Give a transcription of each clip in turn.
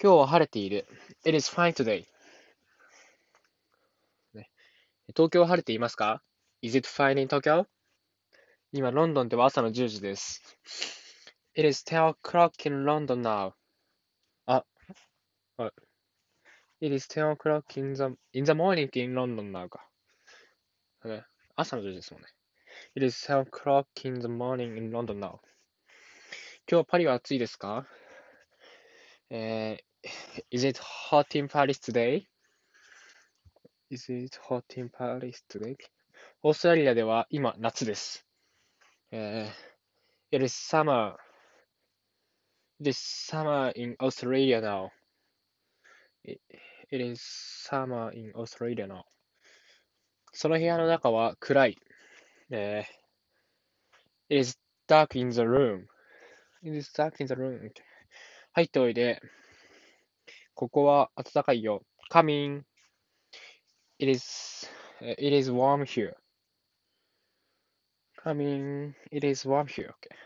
今日は晴れている。It is fine today. 東京は晴れていますか ?Is it fine in Tokyo? 今、ロンドンでは朝の10時です。It is 10 o'clock in London now. あ、はい。It is 10 o'clock in the, in the morning in London now か。朝の10時ですもんね。It is 10 o'clock in the morning in London now. 今日はパリは暑いですかえー、Is it hot in Paris today? Is it hot in Paris today? オーストラリアでは今夏です。えー、It is summer. It is summer in Australia now. It, it is summer in Australia now. その部屋の中は暗い。えー、It is dark in the room. It is dark in the room. 入っておいで。ここは暖かいよ。Come in. It is, it is warm here. Come in. It is warm here. Okay.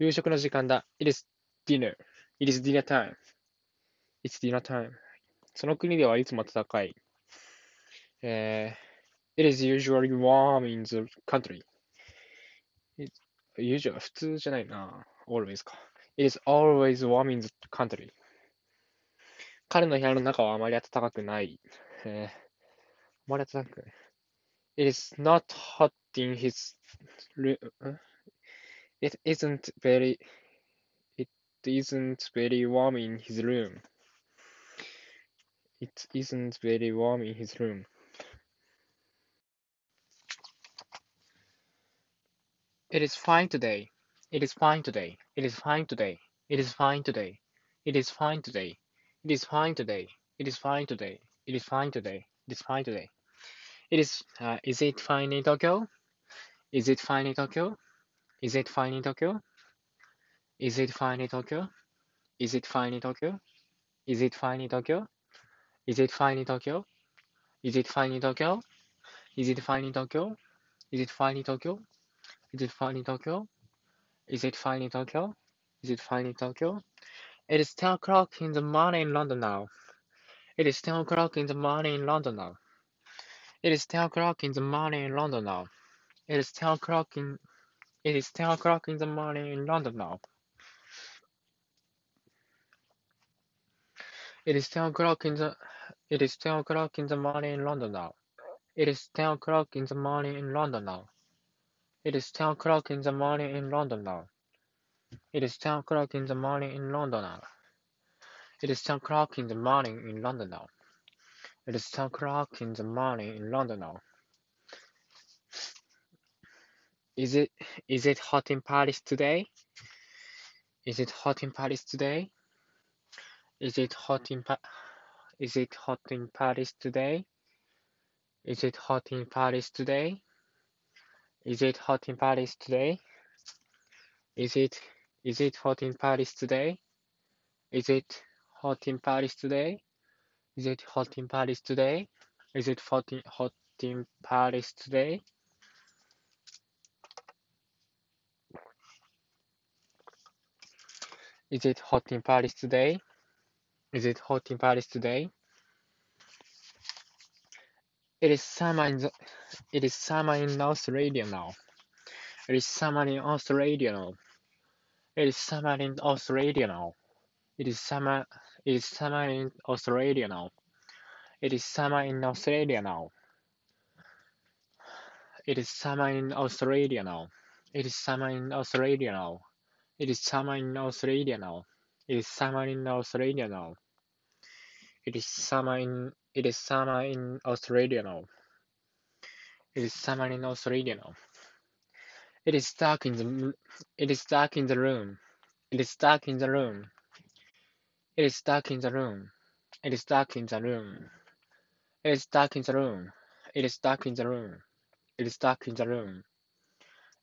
夕食の時間だ。It is dinner. It is dinner time. It's dinner time. その国ではいつも暖かい。えー、It is usually warm in the country. It, usually 普通じゃないな。always か。It is always warm in the country. 彼の部屋の中はあまり暖かくない。えー、あまり暖かくない。It is not hot in his room. It isn't very. It isn't very warm in his room. It isn't very warm in his room. It is fine today. It is fine today. It is fine today. It is fine today. It is fine today. It is fine today. It is fine today. It is fine today. It is fine today. It is. Uh, is it fine in Tokyo? Is it fine in Tokyo? Is it fine in Tokyo? Is it fine in Tokyo? Is it fine in Tokyo? Is it fine in Tokyo? Is it fine in Tokyo? Is it fine in Tokyo? Is it fine in Tokyo? Is it fine in Tokyo? Is it fine in Tokyo? Is it fine in Tokyo? Is it fine in Tokyo? It is 10 o'clock in the morning in London now. It is 10 o'clock in the morning in London now. It is 10 o'clock in the morning in London now. It is 10 o'clock in it is 10 o'clock in the morning in London now. It is 10 o'clock in the it is 10 o'clock in the morning in London now. It is 10 o'clock in the morning in London now. It is ten o'clock in the morning in London now. It is ten o'clock in the morning in London now. It is ten o'clock in the morning in London now. It is ten o'clock in the morning in London now. Is it is it hot in Paris today? Is it hot in Paris today? Is it hot in pa- Is it hot in Paris today? Is it hot in Paris today? Is it hot in Paris today? Is it is it hot in Paris today? Is it hot in Paris today? Is it hot in Paris today? Is it hot in, hot in Paris today? Is it hot in Paris today? Is it hot in Paris today? It is summer in the, it is summer in Australia now. It is summer in Australia now. It is summer in Australia now. It is summer it is summer in Australia now. It is summer in Australia now. It is summer in Australia now. It is summer in Australia now. It is summer in Australia now. It is summer in Australia now. It is summer in it is summer in Australia now. It is summer in Australia now. It is dark in the it is dark in the room. It is dark in the room. It is dark in the room. It is dark in the room. It is dark in the room. It is dark in the room. It is dark in the room.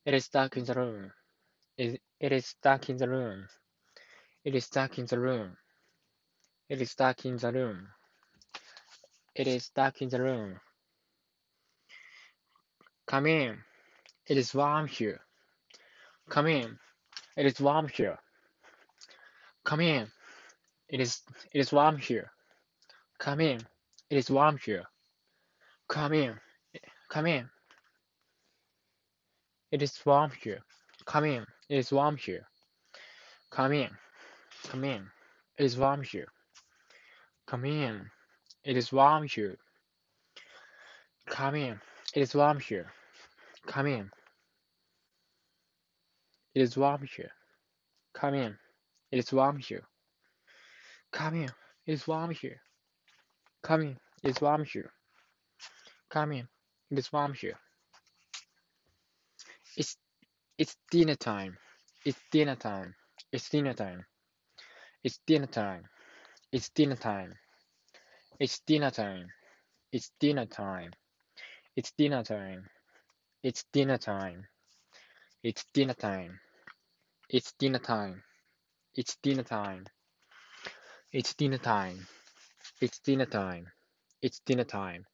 It is dark in the room. It, it is dark in the room. It is dark in the room. It is dark in the room. It is dark in the room. Come in. It is warm here. Come in. It is warm here. Come in. It is it is warm here. Come in. It is warm here. Come in. Come in. It is warm here. Come in. It is warm here. Come in. Come in. It is warm here. Come in. It is warm here. Come in. It is warm here. Come in. It is warm here. Come in. It is warm here. Come in. It is warm here. Come in. It is warm here. Come in. It is warm here. It's it's dinner time. It's dinner time. It's dinner time. It's dinner time. It's dinner time. It's dinner time. It's dinner time. It's dinner time. It's dinner time. It's dinner time. It's dinner time. It's dinner time. It's dinner time. It's dinner time. It's dinner time.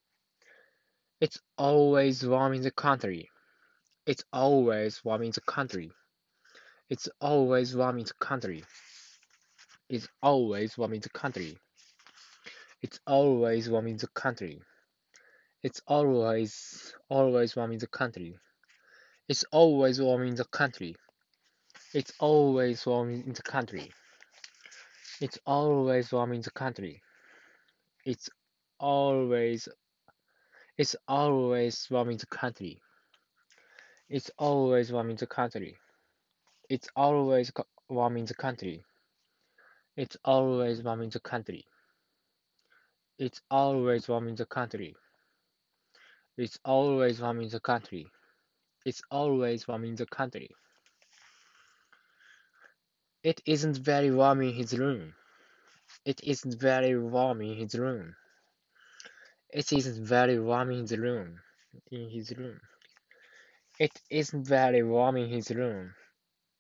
It's always warm in the country. It's always warm in the country. It's always warm in the country. It's always warm in the country. It's always warm in the country. It's always always warm in the country. It's always warm in the country. It's always warm in the country. It's always warm in the country. It's always it's always warm in the country. It's always warm in the country. It's always warm in the country. It's always warm in the country. It's always warm in the country. It's always warm in the country. It's always warm in the country. It isn't very warm in his room. It isn't very warm in his room. It isn't very warm in his room. In his room. It isn't very warm in his room.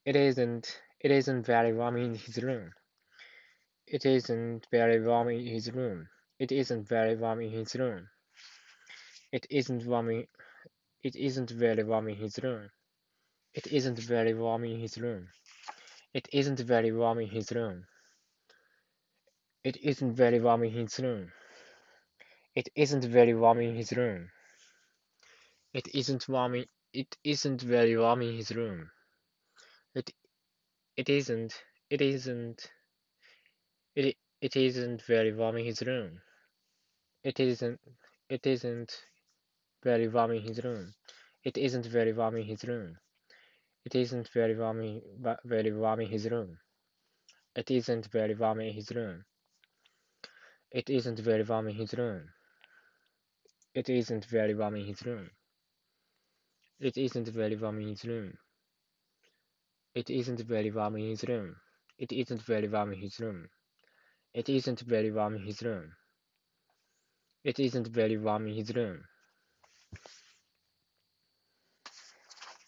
It isn't. It isn't very warm in his room. It isn't very warm in his room. It isn't very warm in his room. It isn't warm It isn't very warm in his room. It isn't very warm in his room. It isn't very warm in his room. It isn't very warm in his room. It isn't very warm in his room. It isn't warm in, it isn't very warm in his room. It it isn't it isn't it it isn't very warm in his room. It isn't it isn't very warm in his room. It isn't very warm in his room. It isn't very warm in, very warm in his room. It isn't very warm in his room. It isn't very warm in his room. It isn't very warm in his room. It isn't very warm in his room. It isn't very warm in his room. It isn't very warm in his room. It isn't very warm in his room. It isn't very warm in his room.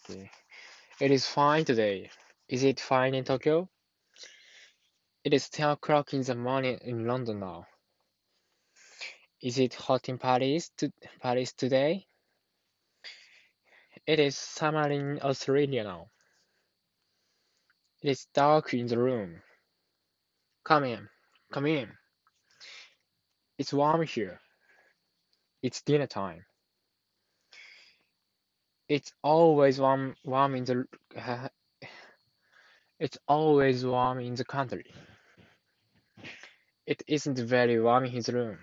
It is fine today. Is it fine in Tokyo? It is 10 o'clock in the morning in London now. Is it hot in Paris, to, Paris today? It is summer in Australia now. It is dark in the room. Come in, come in. It's warm here. It's dinner time. It's always warm, warm in the. Uh, it's always warm in the country. It isn't very warm in his room.